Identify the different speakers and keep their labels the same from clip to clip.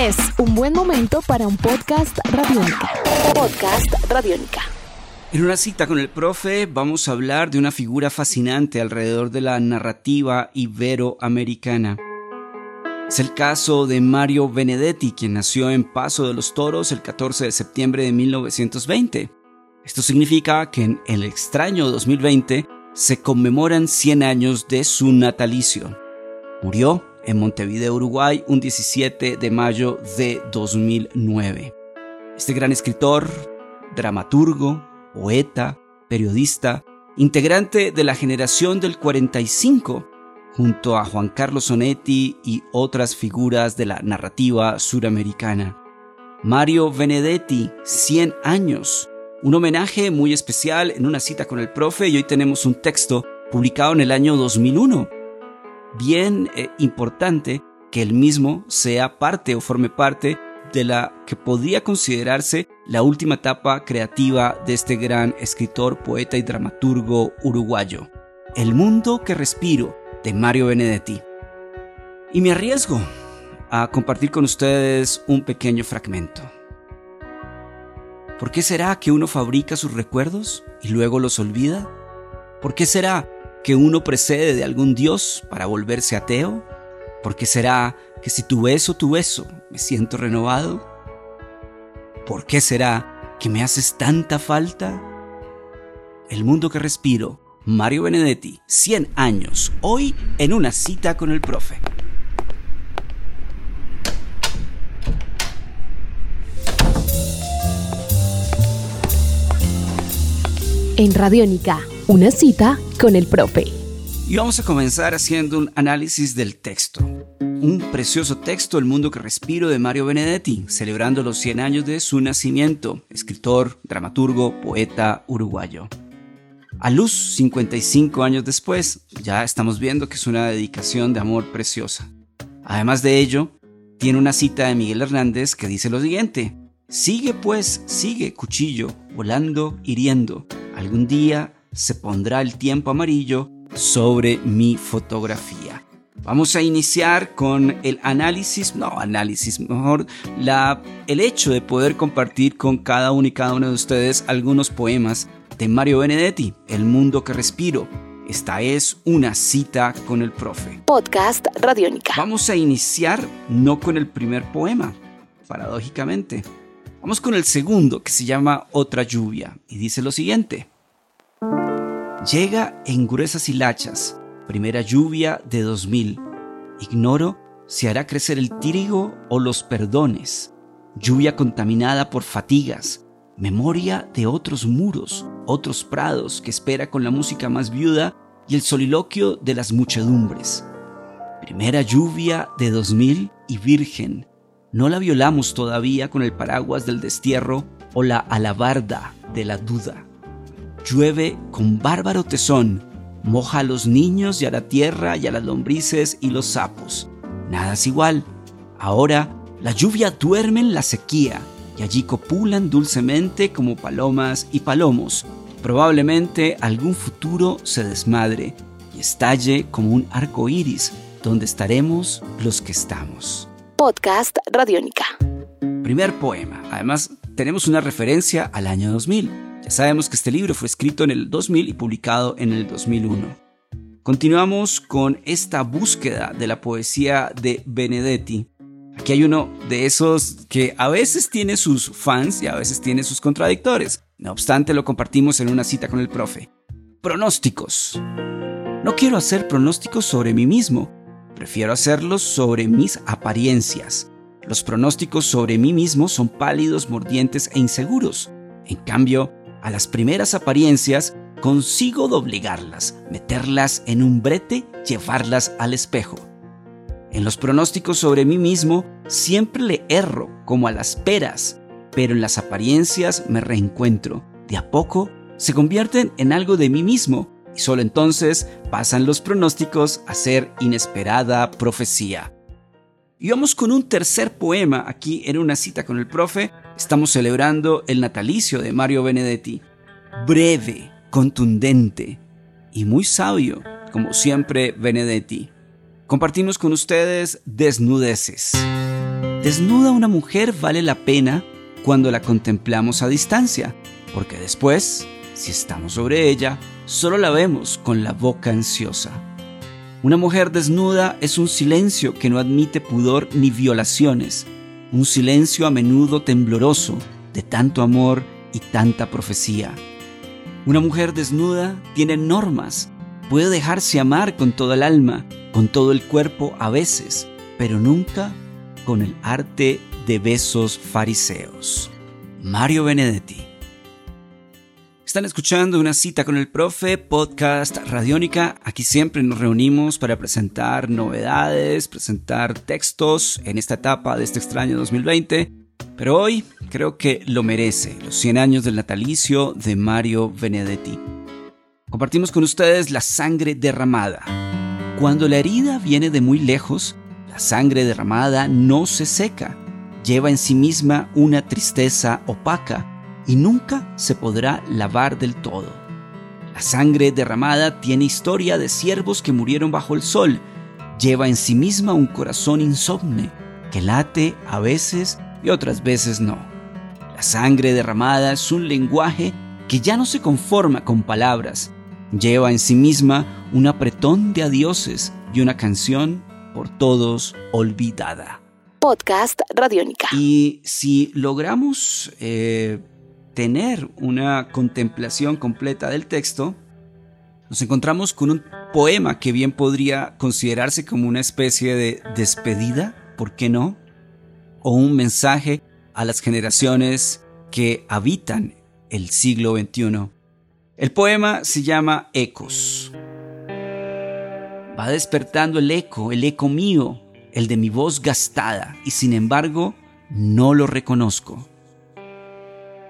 Speaker 1: Es un buen momento para un podcast radiónica. Podcast radiónica.
Speaker 2: En una cita con el profe vamos a hablar de una figura fascinante alrededor de la narrativa iberoamericana. Es el caso de Mario Benedetti, quien nació en Paso de los Toros el 14 de septiembre de 1920. Esto significa que en el extraño 2020 se conmemoran 100 años de su natalicio. Murió en Montevideo, Uruguay, un 17 de mayo de 2009. Este gran escritor, dramaturgo, poeta, periodista, integrante de la generación del 45, junto a Juan Carlos Sonetti y otras figuras de la narrativa suramericana. Mario Benedetti, 100 años, un homenaje muy especial en una cita con el profe y hoy tenemos un texto publicado en el año 2001. Bien eh, importante que el mismo sea parte o forme parte de la que podría considerarse la última etapa creativa de este gran escritor, poeta y dramaturgo uruguayo. El mundo que respiro, de Mario Benedetti. Y me arriesgo a compartir con ustedes un pequeño fragmento. ¿Por qué será que uno fabrica sus recuerdos y luego los olvida? ¿Por qué será que uno precede de algún dios para volverse ateo? ¿Por qué será que si tu beso, tu beso, me siento renovado? ¿Por qué será que me haces tanta falta? El mundo que respiro, Mario Benedetti, 100 años, hoy en una cita con el profe.
Speaker 1: En Radiónica, una cita con el profe.
Speaker 2: Y vamos a comenzar haciendo un análisis del texto. Un precioso texto, El mundo que respiro, de Mario Benedetti, celebrando los 100 años de su nacimiento, escritor, dramaturgo, poeta uruguayo. A luz, 55 años después, ya estamos viendo que es una dedicación de amor preciosa. Además de ello, tiene una cita de Miguel Hernández que dice lo siguiente, Sigue pues, sigue, cuchillo, volando, hiriendo. Algún día se pondrá el tiempo amarillo sobre mi fotografía. Vamos a iniciar con el análisis, no análisis, mejor la, el hecho de poder compartir con cada uno y cada uno de ustedes algunos poemas de Mario Benedetti, El mundo que respiro. Esta es una cita con el profe.
Speaker 1: Podcast Radiónica.
Speaker 2: Vamos a iniciar no con el primer poema, paradójicamente. Vamos con el segundo, que se llama Otra lluvia, y dice lo siguiente. Llega en gruesas hilachas, primera lluvia de 2000. Ignoro si hará crecer el trigo o los perdones. Lluvia contaminada por fatigas, memoria de otros muros, otros prados que espera con la música más viuda y el soliloquio de las muchedumbres. Primera lluvia de 2000 y virgen. No la violamos todavía con el paraguas del destierro o la alabarda de la duda. Llueve con bárbaro tesón, moja a los niños y a la tierra y a las lombrices y los sapos. Nada es igual. Ahora la lluvia duerme en la sequía y allí copulan dulcemente como palomas y palomos. Probablemente algún futuro se desmadre y estalle como un arco iris donde estaremos los que estamos.
Speaker 1: Podcast Radiónica.
Speaker 2: Primer poema. Además, tenemos una referencia al año 2000. Ya sabemos que este libro fue escrito en el 2000 y publicado en el 2001. Continuamos con esta búsqueda de la poesía de Benedetti. Aquí hay uno de esos que a veces tiene sus fans y a veces tiene sus contradictores. No obstante, lo compartimos en una cita con el profe. Pronósticos. No quiero hacer pronósticos sobre mí mismo, prefiero hacerlos sobre mis apariencias. Los pronósticos sobre mí mismo son pálidos, mordientes e inseguros. En cambio, a las primeras apariencias, consigo doblegarlas, meterlas en un brete, llevarlas al espejo. En los pronósticos sobre mí mismo siempre le erro como a las peras, pero en las apariencias me reencuentro. De a poco se convierten en algo de mí mismo y solo entonces pasan los pronósticos a ser inesperada profecía. Y vamos con un tercer poema aquí en una cita con el profe Estamos celebrando el natalicio de Mario Benedetti. Breve, contundente y muy sabio, como siempre Benedetti. Compartimos con ustedes desnudeces. Desnuda una mujer vale la pena cuando la contemplamos a distancia, porque después, si estamos sobre ella, solo la vemos con la boca ansiosa. Una mujer desnuda es un silencio que no admite pudor ni violaciones, un silencio a menudo tembloroso de tanto amor y tanta profecía. Una mujer desnuda tiene normas, puede dejarse amar con toda el alma, con todo el cuerpo a veces, pero nunca con el arte de besos fariseos. Mario Benedetti. Están escuchando una cita con el profe, podcast Radiónica. Aquí siempre nos reunimos para presentar novedades, presentar textos en esta etapa de este extraño 2020. Pero hoy creo que lo merece, los 100 años del natalicio de Mario Benedetti. Compartimos con ustedes la sangre derramada. Cuando la herida viene de muy lejos, la sangre derramada no se seca, lleva en sí misma una tristeza opaca y nunca se podrá lavar del todo. La sangre derramada tiene historia de siervos que murieron bajo el sol, lleva en sí misma un corazón insomne que late a veces y otras veces no. La sangre derramada es un lenguaje que ya no se conforma con palabras, lleva en sí misma un apretón de adioses y una canción por todos olvidada.
Speaker 1: Podcast Radiónica.
Speaker 2: Y si logramos eh, tener una contemplación completa del texto, nos encontramos con un poema que bien podría considerarse como una especie de despedida, ¿por qué no? O un mensaje a las generaciones que habitan el siglo XXI. El poema se llama Ecos. Va despertando el eco, el eco mío, el de mi voz gastada, y sin embargo no lo reconozco.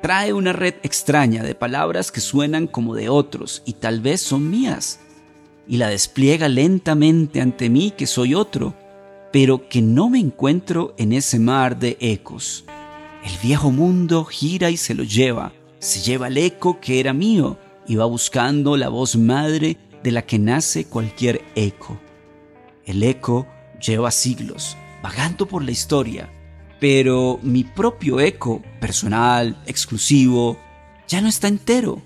Speaker 2: Trae una red extraña de palabras que suenan como de otros y tal vez son mías, y la despliega lentamente ante mí que soy otro, pero que no me encuentro en ese mar de ecos. El viejo mundo gira y se lo lleva, se lleva el eco que era mío y va buscando la voz madre de la que nace cualquier eco. El eco lleva siglos, vagando por la historia, pero mi propio eco, personal, exclusivo, ya no está entero.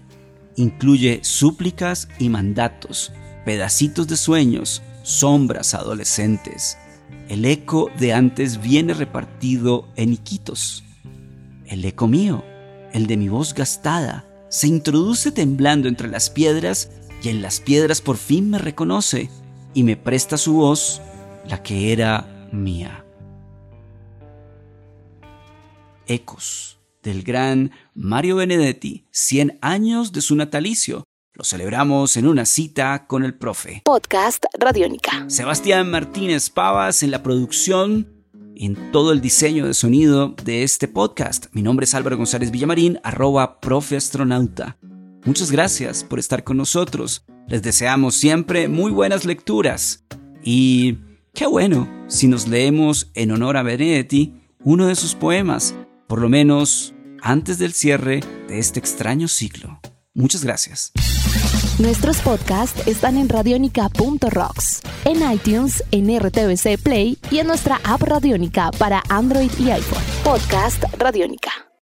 Speaker 2: Incluye súplicas y mandatos, pedacitos de sueños, sombras adolescentes. El eco de antes viene repartido en iquitos. El eco mío, el de mi voz gastada, se introduce temblando entre las piedras y en las piedras por fin me reconoce y me presta su voz, la que era mía. Ecos del gran Mario Benedetti, 100 años de su natalicio. Lo celebramos en una cita con el profe.
Speaker 1: Podcast Radiónica.
Speaker 2: Sebastián Martínez Pavas en la producción, en todo el diseño de sonido de este podcast. Mi nombre es Álvaro González Villamarín, arroba profe astronauta. Muchas gracias por estar con nosotros. Les deseamos siempre muy buenas lecturas. Y qué bueno si nos leemos en honor a Benedetti uno de sus poemas, por lo menos antes del cierre de este extraño ciclo. Muchas gracias.
Speaker 1: Nuestros podcasts están en radionica.rocks, en iTunes, en RTVC Play y en nuestra app Radionica para Android y iPhone. Podcast Radionica.